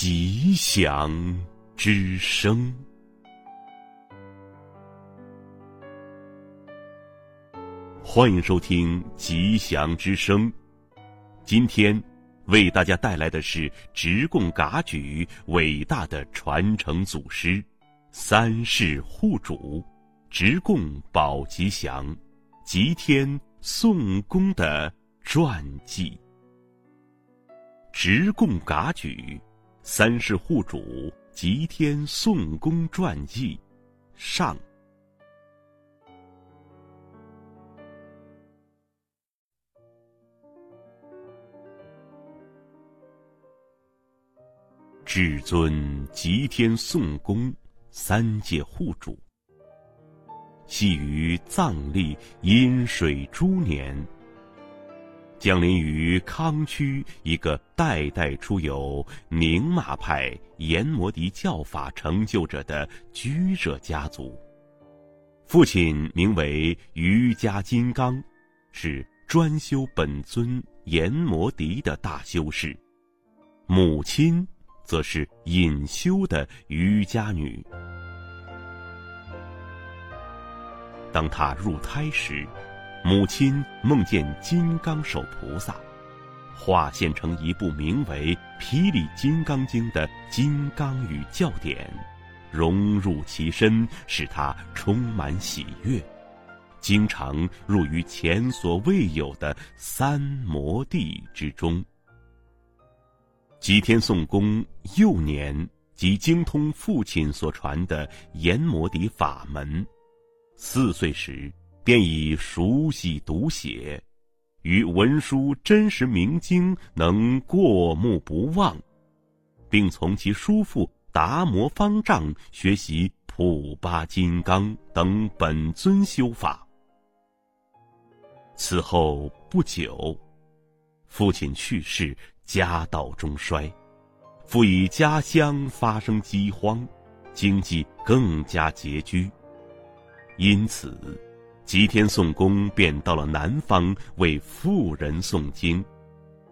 吉祥之声。欢迎收听《吉祥之声》。今天为大家带来的是直贡嘎举伟大的传承祖师三世护主直贡保吉祥吉天宋公的传记。直贡嘎举三世护主吉天宋公传记上。至尊吉天宋公三界护主，系于藏历阴水猪年。降临于康区一个代代出有宁玛派阎摩迪教法成就者的居者家族。父亲名为瑜伽金刚，是专修本尊阎摩迪的大修士。母亲则是隐修的瑜伽女。当他入胎时。母亲梦见金刚手菩萨化现成一部名为《霹雳金刚经》的金刚语教典，融入其身，使他充满喜悦，经常入于前所未有的三摩地之中。吉天宋公幼年即精通父亲所传的阎摩底法门，四岁时。便已熟悉读写，与文书真实明经能过目不忘，并从其叔父达摩方丈学习普巴金刚等本尊修法。此后不久，父亲去世，家道中衰，复以家乡发生饥荒，经济更加拮据，因此。吉天宋公便到了南方为富人诵经，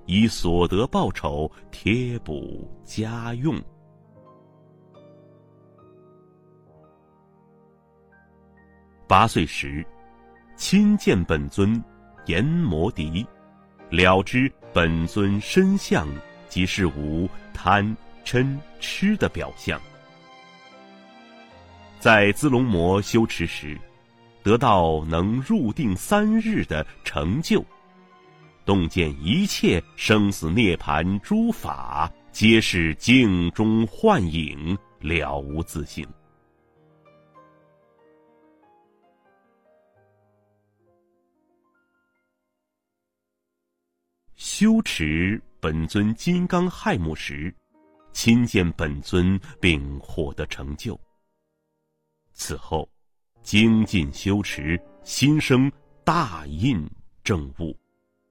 以所得报酬贴补家用。八岁时，亲见本尊阎摩迪，了知本尊身相即是无贪嗔痴的表象。在资龙摩修持时。得到能入定三日的成就，洞见一切生死涅盘诸法皆是镜中幻影，了无自性。修持本尊金刚亥木时，亲见本尊并获得成就。此后。精进修持，心生大印正悟，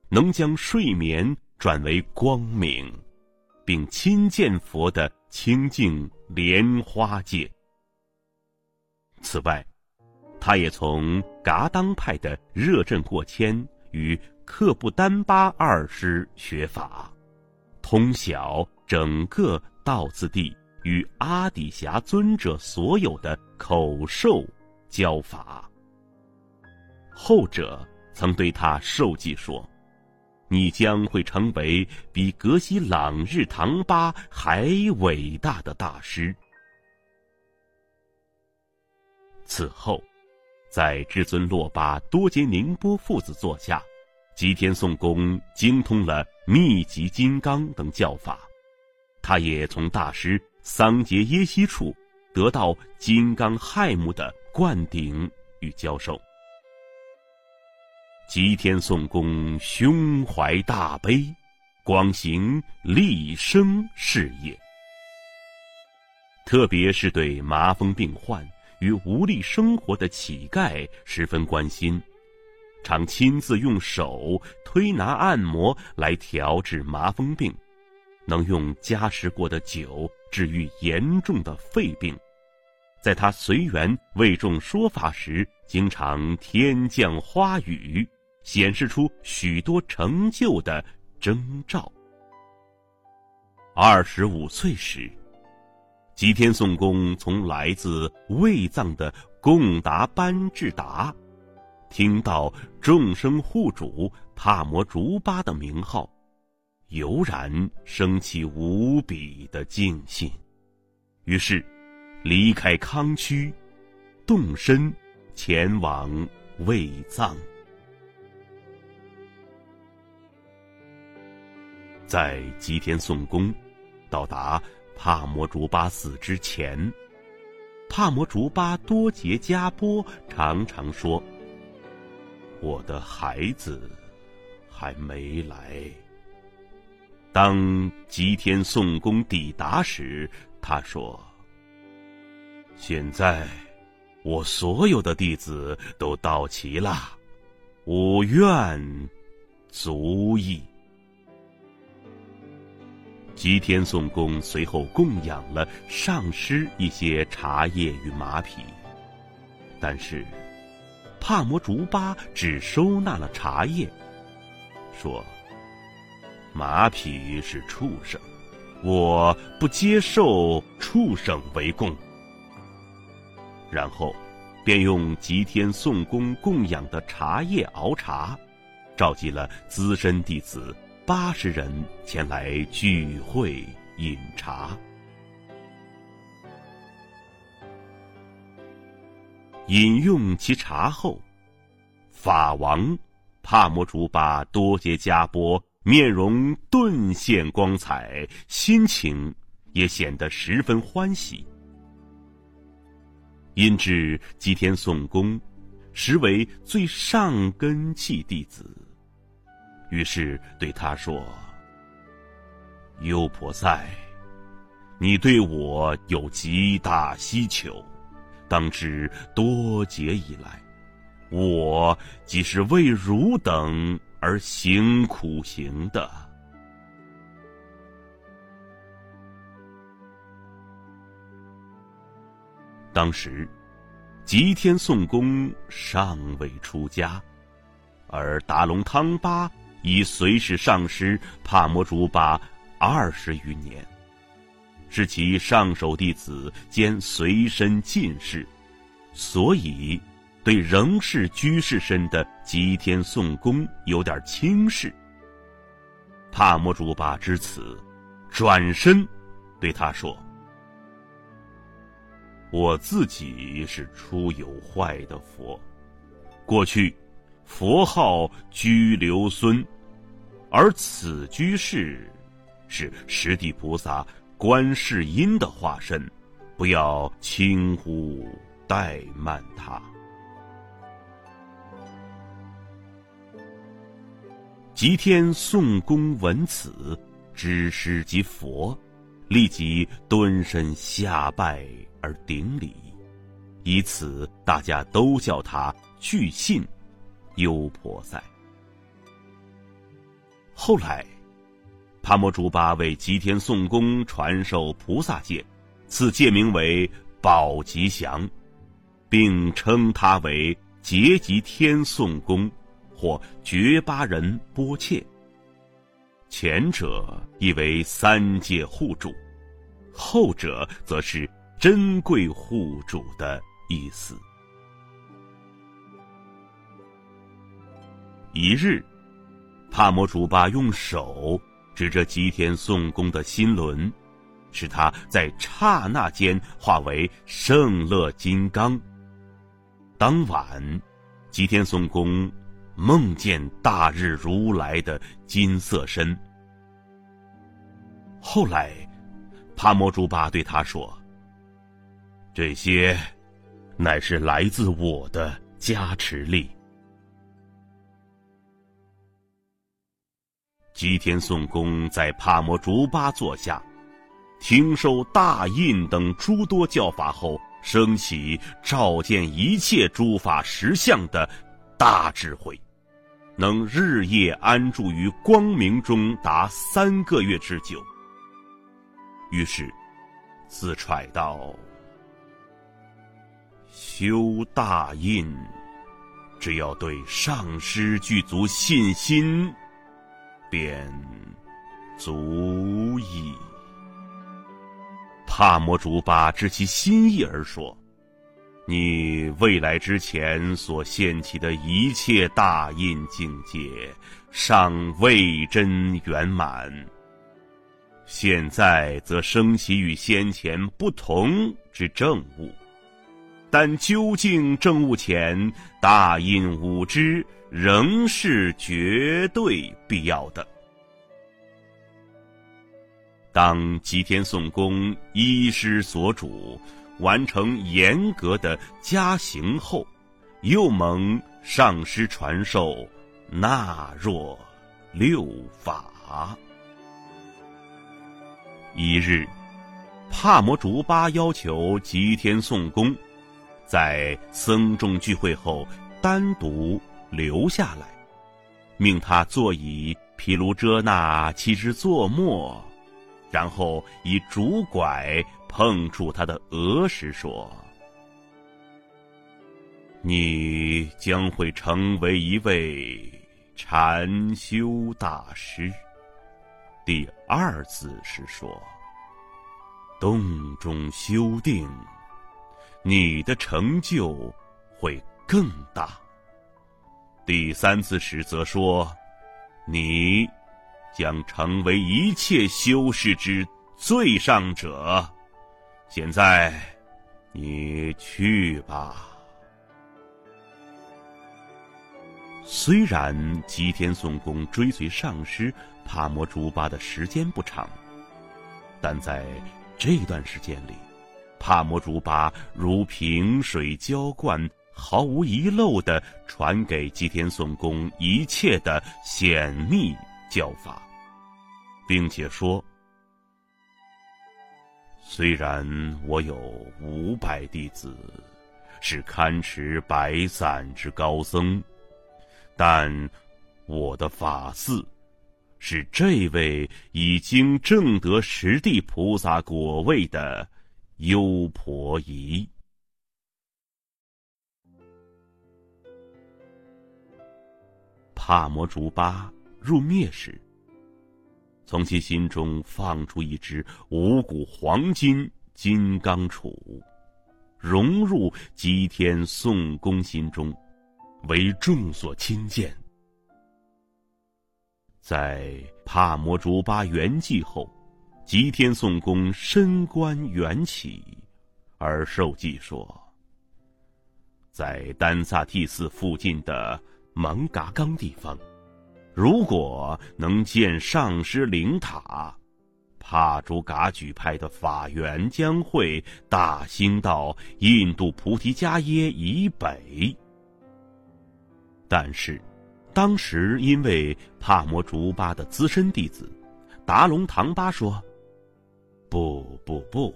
能将睡眠转为光明，并亲见佛的清净莲花界。此外，他也从噶当派的热振过谦与克布丹巴二师学法，通晓整个道次第与阿底峡尊者所有的口授。教法。后者曾对他授记说：“你将会成为比格西朗日唐巴还伟大的大师。”此后，在至尊洛巴多杰宁波父子座下，吉天宋公精通了密集金刚等教法。他也从大师桑杰耶西处得到金刚亥木的。灌顶与教授，吉天宋公胸怀大悲，广行立生事业。特别是对麻风病患与无力生活的乞丐十分关心，常亲自用手推拿按摩来调治麻风病，能用加持过的酒治愈严重的肺病。在他随缘为众说法时，经常天降花雨，显示出许多成就的征兆。二十五岁时，吉天颂公从来自卫藏的贡达班智达，听到众生护主帕摩竹巴的名号，油然升起无比的敬信，于是离开康区，动身前往卫藏。在吉天颂公到达帕摩竹巴寺之前，帕摩竹巴多杰迦波常常说：“我的孩子还没来。”当吉天颂公抵达时，他说：“现在我所有的弟子都到齐了，我愿足矣。”吉天颂公随后供养了上师一些茶叶与马匹，但是帕摩竹巴只收纳了茶叶，说：“马匹是畜生，我不接受畜生为供。”然后便用吉天颂公供养的茶叶熬茶，召集了资深弟子。八十人前来聚会饮茶，饮用其茶后，法王帕摩竹巴多杰迦波面容顿现光彩，心情也显得十分欢喜。因知吉天送公实为最上根器弟子。于是对他说：“优婆塞，你对我有极大希求，当知多劫以来，我即是为汝等而行苦行的。”当时，吉天颂公尚未出家，而达隆汤巴。已随侍上师帕摩竹巴二十余年，是其上首弟子兼随身进士，所以对仍是居士身的吉天颂公有点轻视。帕摩竹巴知此，转身对他说：“我自己是出有坏的佛，过去佛号居留孙。”而此居士，是十地菩萨观世音的化身，不要轻忽怠慢他。吉天宋公闻此，知师即佛，立即蹲身下拜而顶礼，以此大家都叫他具信优婆塞。后来，帕摩竹巴为吉天颂公传授菩萨戒，赐戒名为宝吉祥，并称他为结吉天颂公，或觉巴人波切。前者意为三界护主，后者则是珍贵护主的意思。一日。帕摩竹巴用手指着吉天颂公的心轮，使他在刹那间化为圣乐金刚。当晚，吉天颂公梦见大日如来的金色身。后来，帕摩竹巴对他说：“这些，乃是来自我的加持力。”吉天颂公在帕摩竹巴坐下，听受大印等诸多教法后，升起照见一切诸法实相的大智慧，能日夜安住于光明中达三个月之久。于是，自揣道：修大印，只要对上师具足信心。便足矣。帕摩竹巴知其心意而说：“你未来之前所现起的一切大印境界，尚未真圆满。现在则升起与先前不同之正物，但究竟正物前大印五之，仍是绝对必要的。”当吉天颂公依师所主，完成严格的加行后，又蒙上师传授，纳若六法。一日，帕摩竹巴要求吉天颂公，在僧众聚会后单独留下来，命他坐以毗卢遮那七支坐末。然后以竹拐碰触他的额时说：“你将会成为一位禅修大师。”第二次是说：“洞中修定，你的成就会更大。”第三次时则说：“你。”将成为一切修士之最上者。现在，你去吧。虽然吉天颂公追随上师帕摩竹巴的时间不长，但在这段时间里，帕摩竹巴如萍水浇灌，毫无遗漏的传给吉田颂公一切的显密教法。并且说：“虽然我有五百弟子，是堪持百伞之高僧，但我的法嗣是这位已经证得十地菩萨果位的优婆夷。”帕摩竹巴入灭时。从其心中放出一只五谷黄金金刚杵，融入吉天颂公心中，为众所亲见。在帕摩竹巴圆寂后，吉天颂公身观缘起，而受记说：在丹萨替寺附近的蒙嘎冈地方。如果能建上师灵塔，帕竹噶举派的法缘将会大兴到印度菩提迦耶以北。但是，当时因为帕摩竹巴的资深弟子达隆唐巴说：“不不不，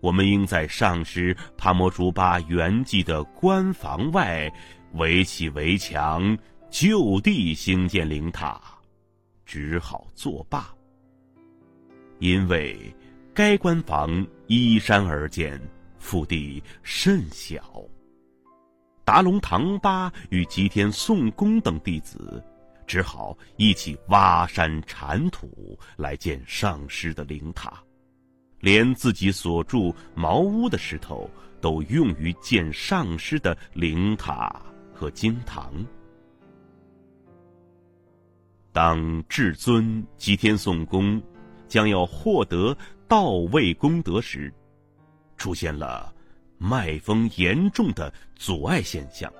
我们应在上师帕摩竹巴圆寂的官房外围起围墙。”就地兴建灵塔，只好作罢。因为该官房依山而建，腹地甚小。达隆唐巴与吉天颂公等弟子，只好一起挖山铲土来建上师的灵塔，连自己所住茅屋的石头都用于建上师的灵塔和经堂。当至尊吉天颂公将要获得到位功德时，出现了脉风严重的阻碍现象，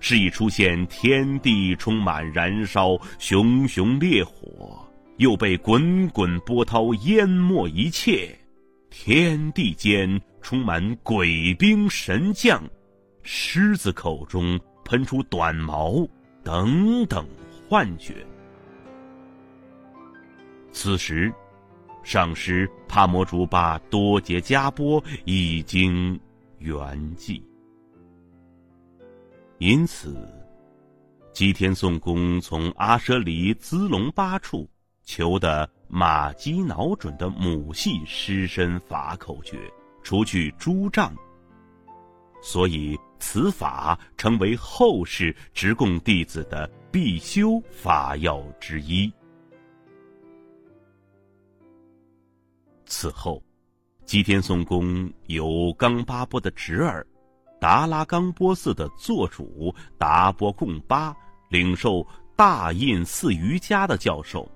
是已出现天地充满燃烧熊熊烈火，又被滚滚波涛淹没一切，天地间充满鬼兵神将，狮子口中喷出短毛等等幻觉。此时，上师帕摩竹巴多杰加波已经圆寂，因此，吉天颂公从阿舍离兹隆巴处求得马基脑准的母系狮身法口诀，除去诸障。所以，此法成为后世直供弟子的必修法要之一。此后，吉天松公由冈巴波的侄儿达拉冈波寺的座主达波贡巴领受大印寺瑜伽的教授，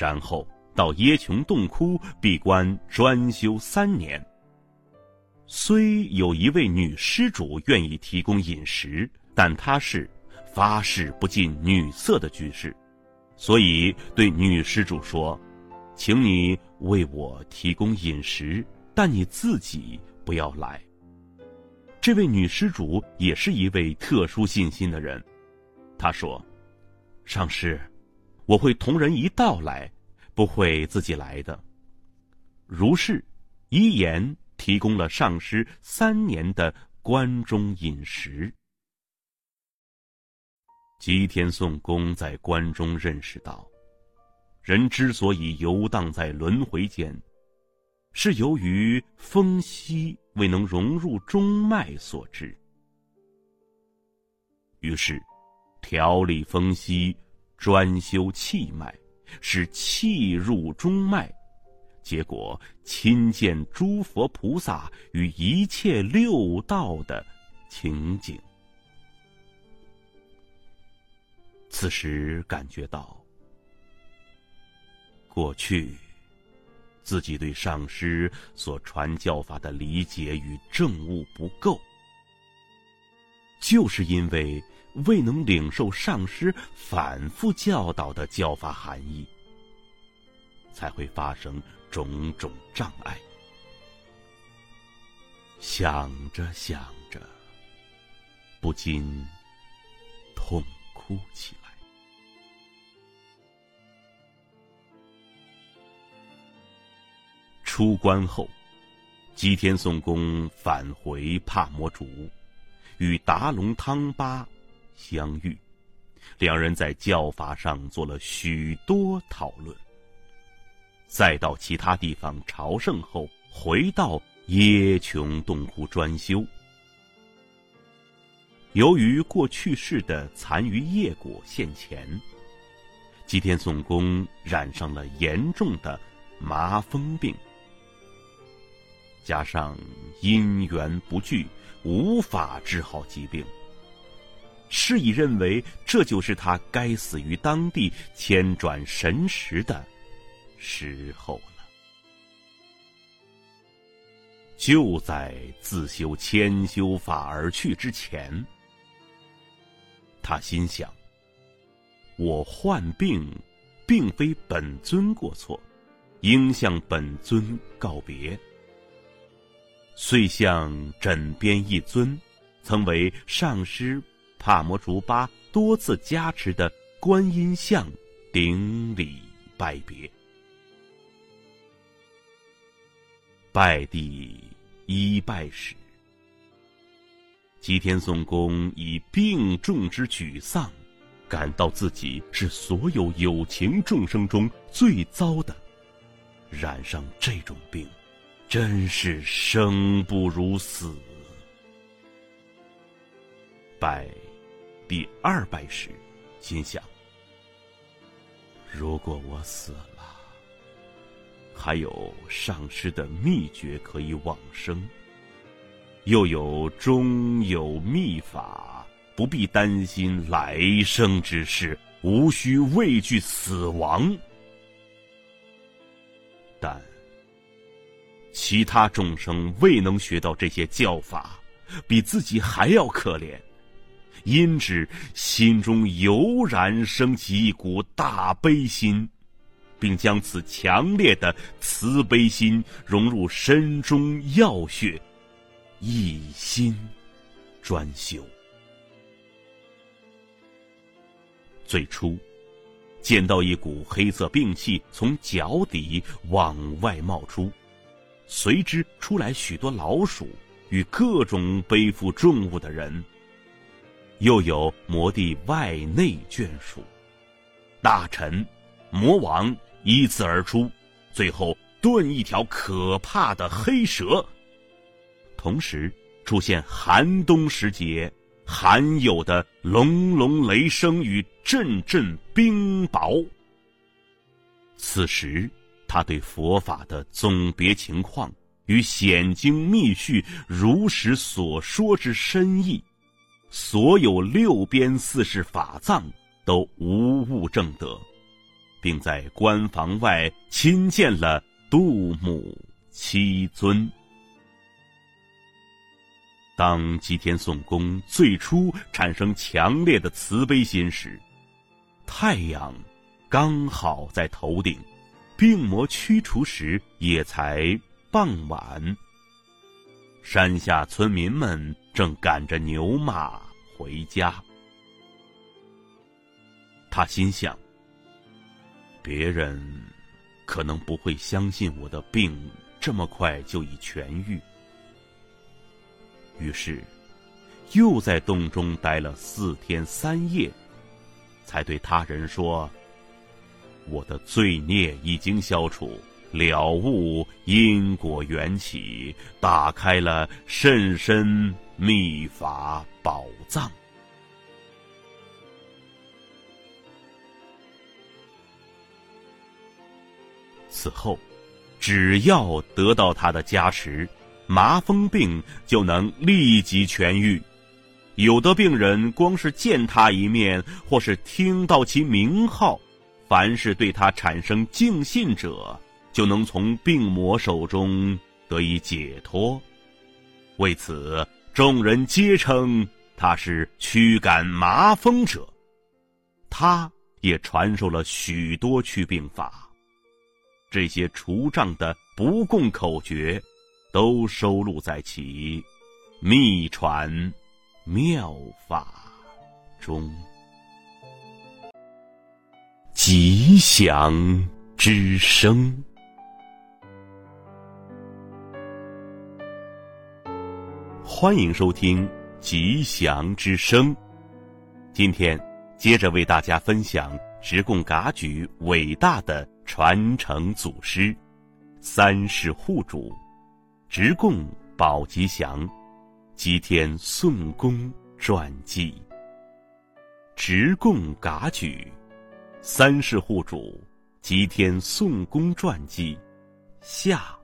然后到耶琼洞窟闭关专修三年。虽有一位女施主愿意提供饮食，但她是发誓不近女色的居士，所以对女施主说：“请你为我提供饮食，但你自己不要来。”这位女施主也是一位特殊信心的人，她说：“上师，我会同人一道来，不会自己来的。”如是，一言。提供了上师三年的关中饮食。吉田颂公在关中认识到，人之所以游荡在轮回间，是由于风息未能融入中脉所致。于是，调理风息，专修气脉，使气入中脉。结果亲见诸佛菩萨与一切六道的情景，此时感觉到，过去自己对上师所传教法的理解与证悟不够，就是因为未能领受上师反复教导的教法含义，才会发生。种种障碍，想着想着，不禁痛哭起来。出关后，吉田颂公返回帕摩竹，与达隆汤巴相遇，两人在教法上做了许多讨论。再到其他地方朝圣后，回到耶琼洞窟专修。由于过去世的残余业果现前，吉田颂公染上了严重的麻风病，加上因缘不具，无法治好疾病。是以认为这就是他该死于当地，千转神识的。时候了，就在自修千修法而去之前，他心想：我患病，并非本尊过错，应向本尊告别。遂向枕边一尊，曾为上师帕摩竹巴多次加持的观音像顶礼拜别。拜地一拜时，吉田松公以病重之沮丧，感到自己是所有有情众生中最糟的，染上这种病，真是生不如死。拜第二拜时，心想：如果我死了。还有上师的秘诀可以往生，又有中有秘法，不必担心来生之事，无需畏惧死亡。但其他众生未能学到这些教法，比自己还要可怜，因之心中油然升起一股大悲心。并将此强烈的慈悲心融入身中要穴，一心专修。最初，见到一股黑色病气从脚底往外冒出，随之出来许多老鼠与各种背负重物的人，又有魔帝外内眷属、大臣、魔王。依次而出，最后遁一条可怕的黑蛇。同时出现寒冬时节罕有的隆隆雷声与阵阵冰雹。此时他对佛法的总别情况与显经密序如实所说之深意，所有六边四世法藏都无误正得，并在关房外亲见了杜母七尊。当吉田宋公最初产生强烈的慈悲心时，太阳刚好在头顶。病魔驱除时也才傍晚。山下村民们正赶着牛马回家。他心想：别人可能不会相信我的病这么快就已痊愈。于是，又在洞中待了四天三夜，才对他人说。我的罪孽已经消除，了悟因果缘起，打开了甚深秘法宝藏。此后，只要得到他的加持，麻风病就能立即痊愈。有的病人光是见他一面，或是听到其名号。凡是对他产生敬信者，就能从病魔手中得以解脱。为此，众人皆称他是驱赶麻风者。他也传授了许多祛病法，这些除障的不共口诀，都收录在其秘传妙法中。吉祥之声，欢迎收听吉祥之声。今天接着为大家分享直贡噶举伟大的传承祖师三世护主直贡宝吉祥吉天宋公传记。直贡噶举。三世护主吉天宋公传记下。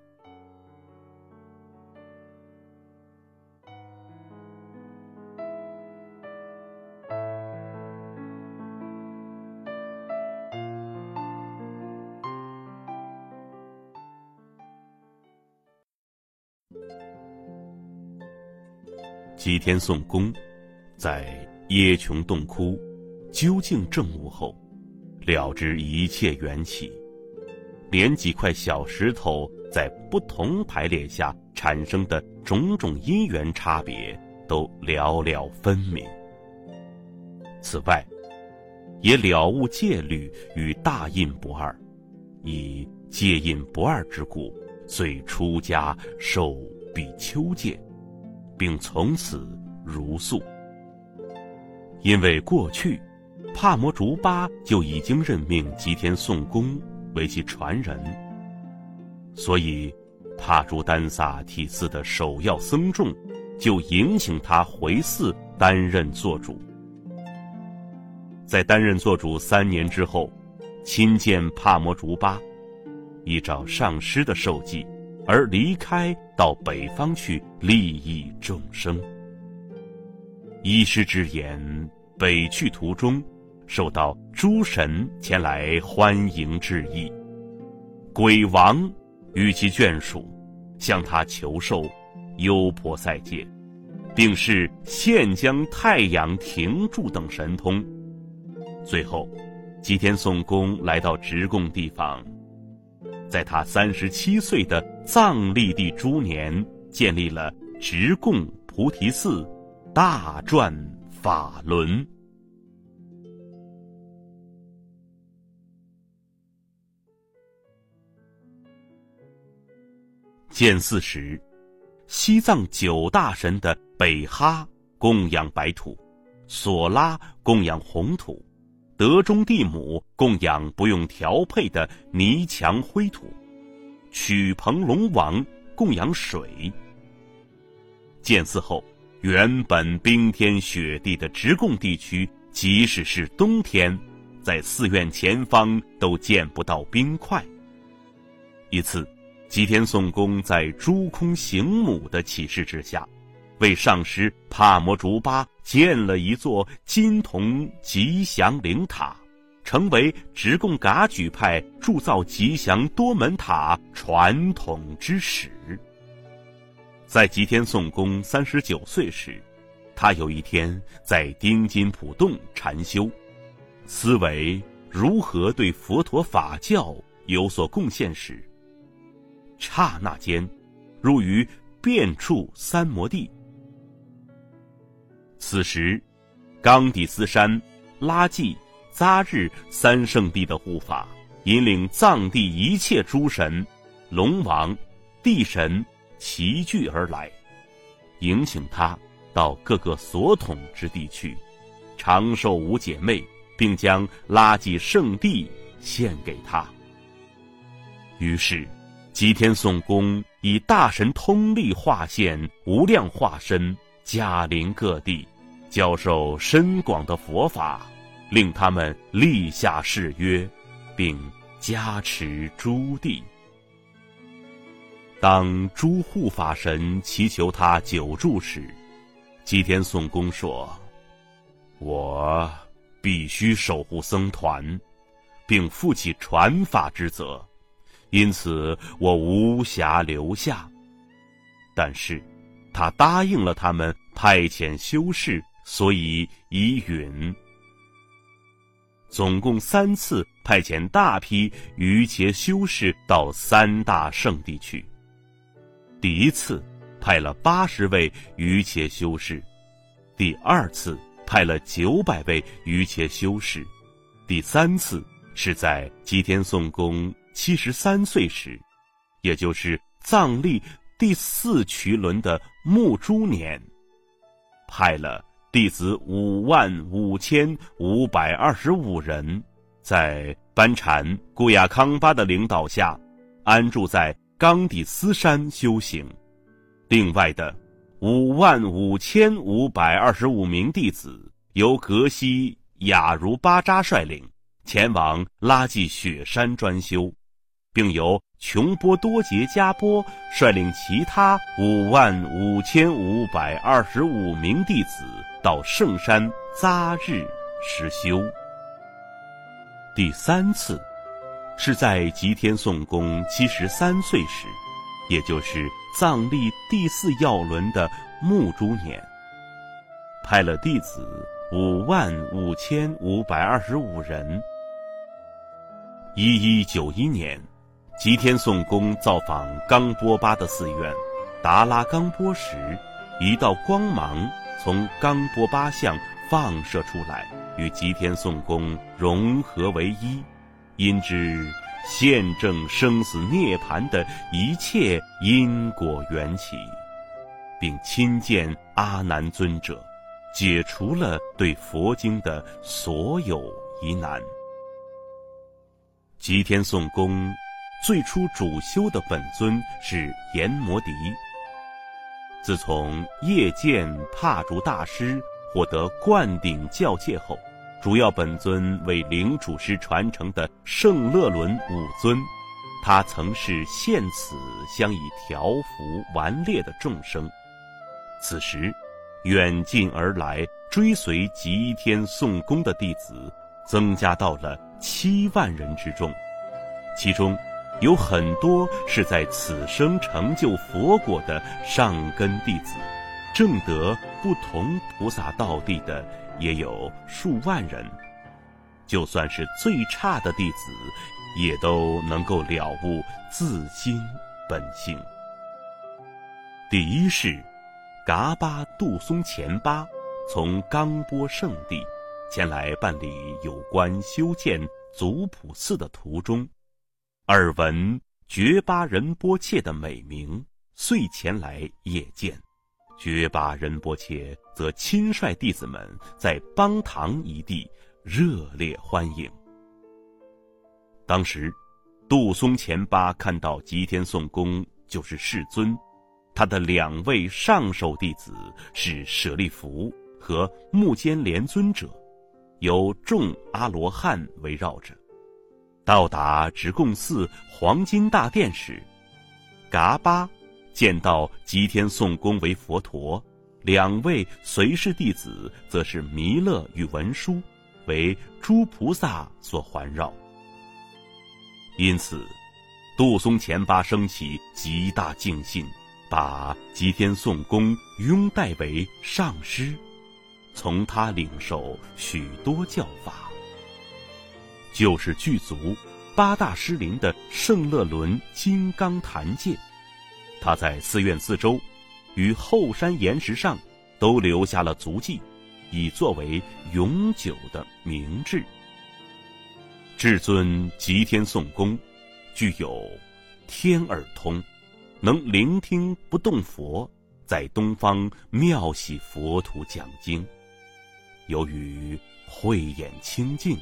吉天宋公在耶琼洞窟究竟证悟后。了知一切缘起，连几块小石头在不同排列下产生的种种因缘差别都了了分明。此外，也了悟戒律与大印不二，以戒印不二之故，遂出家受比丘戒，并从此如素。因为过去。帕摩竹巴就已经任命吉田宋公为其传人，所以帕竹丹萨提寺的首要僧众就迎请他回寺担任做主。在担任做主三年之后，亲见帕摩竹巴，依照上师的授记而离开到北方去利益众生。医师之言，北去途中。受到诸神前来欢迎致意，鬼王与其眷属向他求授优婆塞戒，并是现将太阳停住等神通。最后，吉田宋公来到直贡地方，在他三十七岁的藏历帝猪年，建立了直贡菩提寺，大转法轮。建寺时，西藏九大神的北哈供养白土，索拉供养红土，德中地母供养不用调配的泥墙灰土，曲鹏龙王供养水。建寺后，原本冰天雪地的直贡地区，即使是冬天，在寺院前方都见不到冰块。一次，吉田宋公在诸空行母的启示之下，为上师帕摩竹巴建了一座金铜吉祥灵塔，成为直贡噶举派铸造吉祥多门塔传统之始。在吉天宋公三十九岁时，他有一天在丁金普洞禅修，思维如何对佛陀法教有所贡献时，刹那间入于变处三摩地。此时，冈底斯山、拉济、扎日三圣地的护法，引领藏地一切诸神、龙王、地神。齐聚而来，迎请他到各个所统之地去，长寿五姐妹，并将拉季圣地献给他。于是，吉天宋公以大神通力化现无量化身，驾临各地，教授深广的佛法，令他们立下誓约，并加持诸地。当诸护法神祈求他久住时，吉田宋公说：“我必须守护僧团，并负起传法之责，因此我无暇留下。”但是，他答应了他们派遣修士，所以已允。总共三次派遣大批瑜伽修士到三大圣地去。第一次派了八十位瑜伽修士，第二次派了九百位瑜伽修士，第三次是在吉天宋公七十三岁时，也就是藏历第四渠轮的木猪年，派了弟子五万五千五百二十五人，在班禅古雅康巴的领导下，安住在。冈底斯山修行，另外的五万五千五百二十五名弟子由格西雅如巴扎率领，前往拉济雪山专修，并由琼波多杰加波率领其他五万五千五百二十五名弟子到圣山扎日实修。第三次。是在吉天宋公七十三岁时，也就是藏历第四要轮的木猪年，派了弟子五万五千五百二十五人。一一九一年，吉天颂公造访冈波巴的寺院达拉冈波时，一道光芒从冈波巴像放射出来，与吉天颂公融合为一。因之现证生死涅槃的一切因果缘起，并亲见阿难尊者，解除了对佛经的所有疑难。吉天颂公最初主修的本尊是阎摩迪。自从夜剑踏竹大师获得灌顶教戒后。主要本尊为灵主师传承的圣乐轮五尊，他曾是现此相以调伏顽劣的众生。此时，远近而来追随吉天宋公的弟子增加到了七万人之众，其中有很多是在此生成就佛果的上根弟子，正得不同菩萨道地的。也有数万人，就算是最差的弟子，也都能够了悟自心本性。第一世，噶巴杜松前巴从冈波圣地前来办理有关修建祖普寺的途中，耳闻觉巴仁波切的美名，遂前来谒见。觉巴仁波切则亲率弟子们在邦塘一地热烈欢迎。当时，杜松前巴看到吉天宋公就是世尊，他的两位上首弟子是舍利弗和目犍连尊者，由众阿罗汉围绕着。到达直贡寺黄金大殿时，嘎巴见到吉天颂公为佛陀，两位随侍弟子则是弥勒与文殊，为诸菩萨所环绕。因此，杜松前巴升起极大敬信，把吉天颂公拥戴为上师，从他领受许多教法。就是具足八大师林的圣乐伦金刚坛戒，他在寺院四周与后山岩石上都留下了足迹，以作为永久的明志。至尊吉天颂公，具有天耳通，能聆听不动佛在东方妙喜佛土讲经。由于慧眼清净，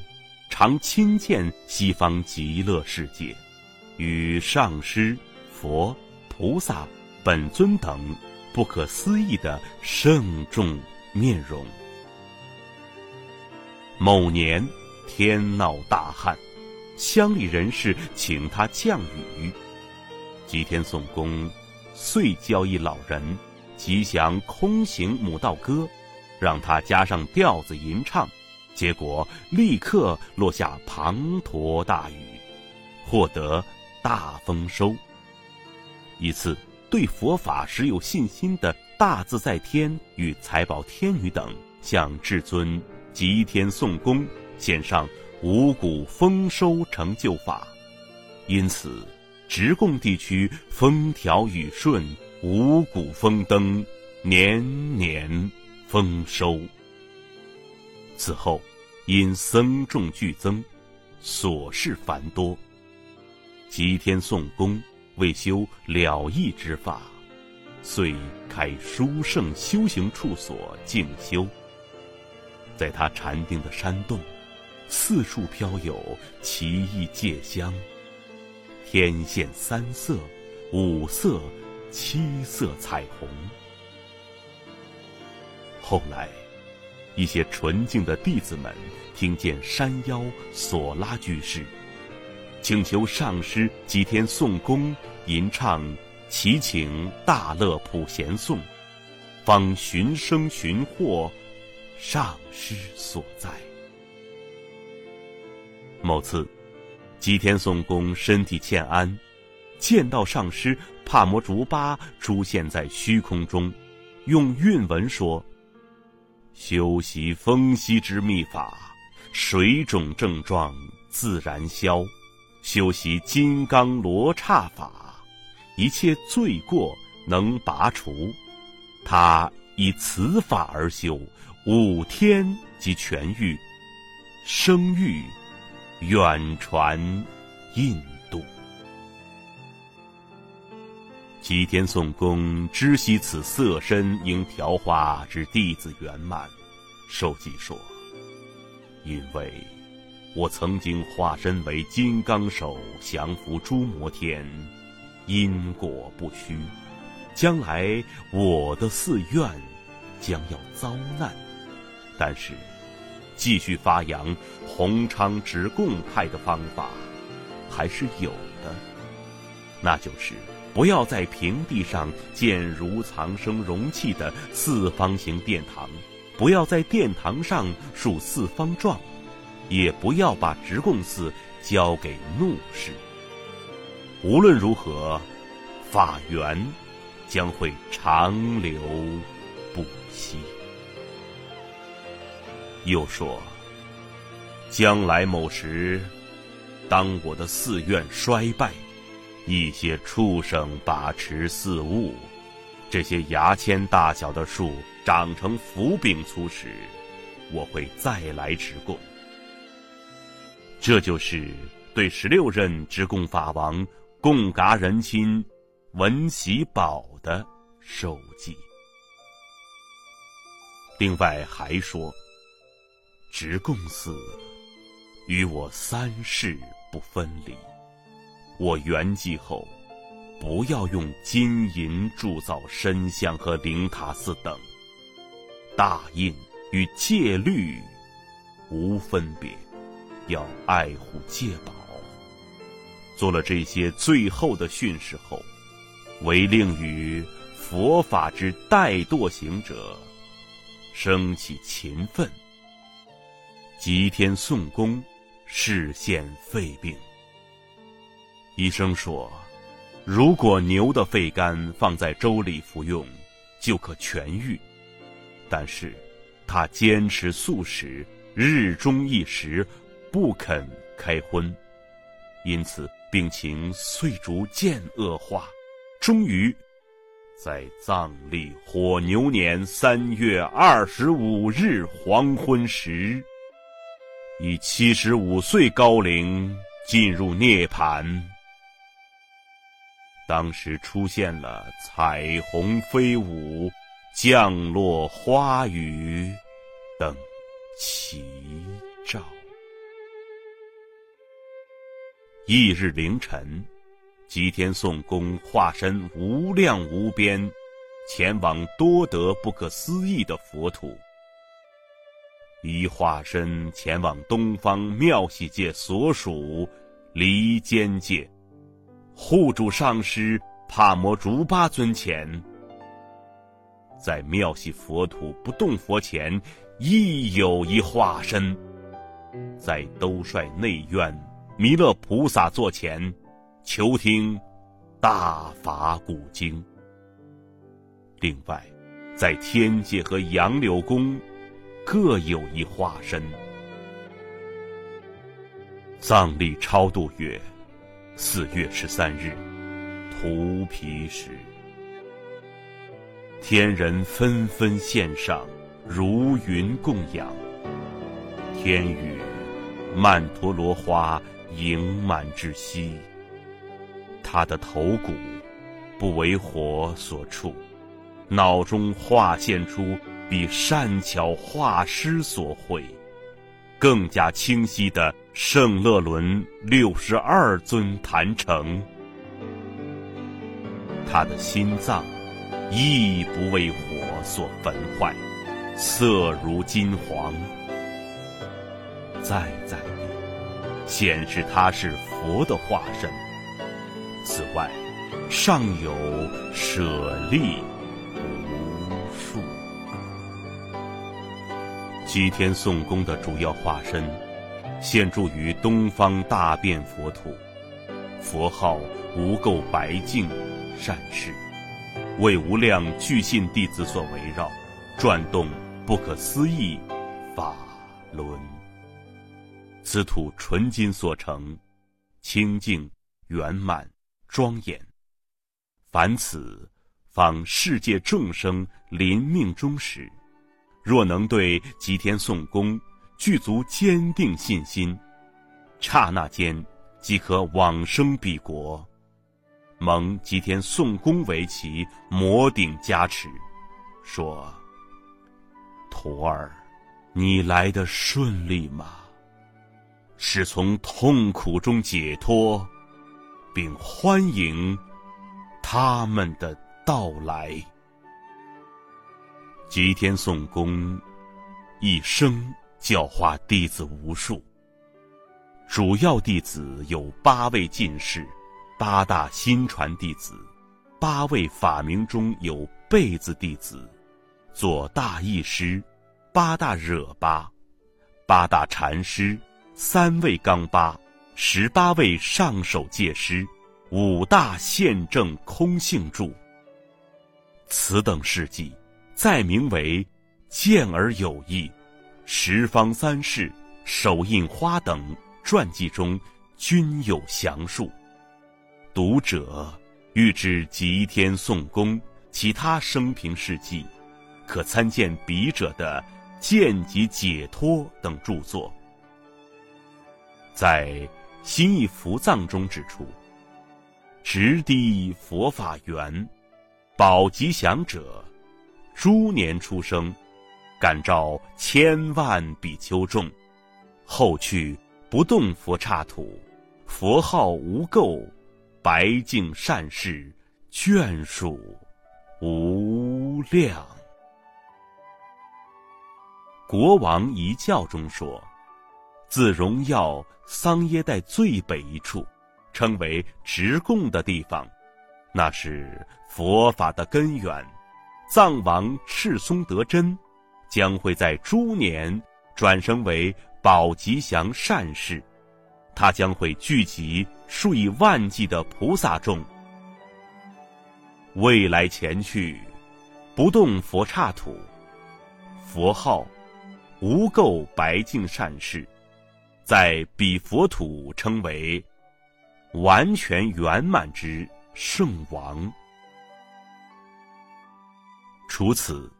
常亲见西方极乐世界，与上师、佛、菩萨、本尊等不可思议的圣众面容。某年。天闹大旱，乡里人士请他降雨。吉天送公遂教一老人吉祥空行母道歌，让他加上调子吟唱，结果立刻落下滂沱大雨，获得大丰收。一次，对佛法时有信心的大自在天与财宝天女等，向至尊吉天颂功。献上五谷丰收成就法，因此直贡地区风调雨顺，五谷丰登，年年丰收。此后，因僧众剧增，琐事繁多，吉天颂公为修了义之法，遂开殊胜修行处所静修，在他禅定的山洞。四处飘有奇异戒香，天现三色、五色、七色彩虹。后来，一些纯净的弟子们听见山腰索拉居士请求上师吉天颂公吟唱祈请大乐普贤颂，方寻声寻获上师所在。某次，吉天颂公身体欠安，见到上师帕摩竹巴出现在虚空中，用韵文说：“修习风息之秘法，水肿症状自然消；修习金刚罗刹法，一切罪过能拔除。他以此法而修，五天即痊愈，生愈。”远传印齐天颂公知悉此色身应调化之弟子圆满，受记说：“因为我曾经化身为金刚手降服诸魔天，因果不虚，将来我的寺院将要遭难，但是。”继续发扬弘昌直贡派的方法，还是有的。那就是不要在平地上建如藏生容器的四方形殿堂，不要在殿堂上竖四方状，也不要把直贡寺交给怒士。无论如何，法源将会长流不息。又说：“将来某时，当我的寺院衰败，一些畜生把持四物，这些牙签大小的树长成斧柄粗时，我会再来直供。这就是对十六任直贡法王贡嘎仁亲文喜宝的授记。另外还说。”直贡寺与我三世不分离。我圆寂后，不要用金银铸造深像和灵塔寺等。大印与戒律无分别，要爱护戒宝，做了这些最后的训示后，唯令于佛法之怠惰行者生起勤奋。吉天宋公视现肺病，医生说，如果牛的肺肝放在粥里服用，就可痊愈。但是，他坚持素食，日中一食，不肯开荤，因此病情遂逐渐恶化，终于在藏历火牛年三月二十五日黄昏时。以七十五岁高龄进入涅槃。当时出现了彩虹飞舞、降落花雨等奇兆。翌日凌晨，吉天宋公化身无量无边，前往多得不可思议的佛土。一化身前往东方妙喜界所属离间界，护主上师帕摩竹巴尊前，在妙喜佛土不动佛前，亦有一化身，在兜率内院弥勒菩萨座前，求听大法古经。另外，在天界和杨柳宫。各有一化身。藏历超度月，四月十三日，涂皮时，天人纷纷献上如云供养。天宇曼陀罗花盈满之息，他的头骨不为火所触，脑中化现出。比善巧画师所绘更加清晰的圣乐伦六十二尊坛城，他的心脏亦不为火所焚坏，色如金黄，在在显示他是佛的化身。此外，尚有舍利。西天宋公的主要化身，现住于东方大变佛土，佛号无垢白净善事，为无量具信弟子所围绕，转动不可思议法轮。此土纯金所成，清净圆满庄严。凡此，方世界众生临命终时。若能对吉天宋公具足坚定信心，刹那间即可往生彼国，蒙吉天宋公为其摩顶加持，说：“徒儿，你来的顺利吗？是从痛苦中解脱，并欢迎他们的到来。”齐天宋公一生教化弟子无数，主要弟子有八位进士，八大新传弟子，八位法名中有贝字弟子，左大义师，八大惹巴，八大禅师，三位刚巴，十八位上首戒师，五大宪政空性柱。此等事迹。再名为“见而有意”，十方三世手印花等传记中均有详述。读者欲知吉天宋公其他生平事迹，可参见笔者的《见及解脱》等著作。在《新义福藏》中指出：“直抵佛法缘，保吉祥者。”猪年出生，感召千万比丘众，后去不动佛刹土，佛号无垢，白净善事，眷属无量。国王遗教中说，自荣耀桑耶代最北一处，称为直供的地方，那是佛法的根源。藏王赤松德真将会在猪年转生为宝吉祥善士，他将会聚集数以万计的菩萨众。未来前去，不动佛刹土，佛号无垢白净善士，在彼佛土称为完全圆满之圣王。除此，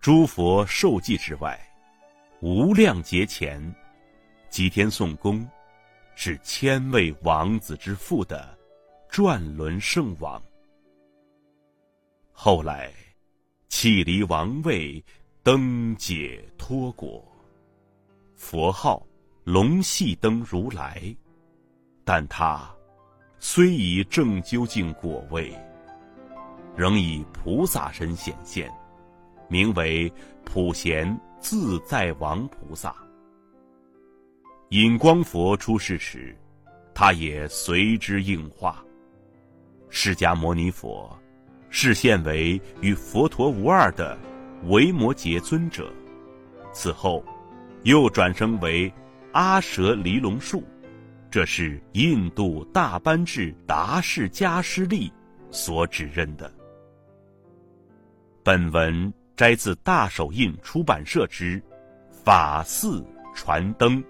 诸佛受记之外，无量劫前，吉天颂功，是千位王子之父的转轮圣王。后来，弃离王位，登解脱果，佛号龙系灯如来，但他虽已正究竟果位。仍以菩萨身显现，名为普贤自在王菩萨。引光佛出世时，他也随之应化。释迦牟尼佛示现为与佛陀无二的维摩诘尊者，此后又转生为阿舍离龙树，这是印度大班智达士迦师利所指认的。本文摘自大手印出版社之《法寺传灯》，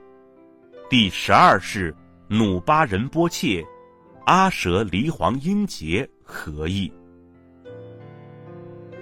第十二世努巴仁波切阿舍离黄英杰合译。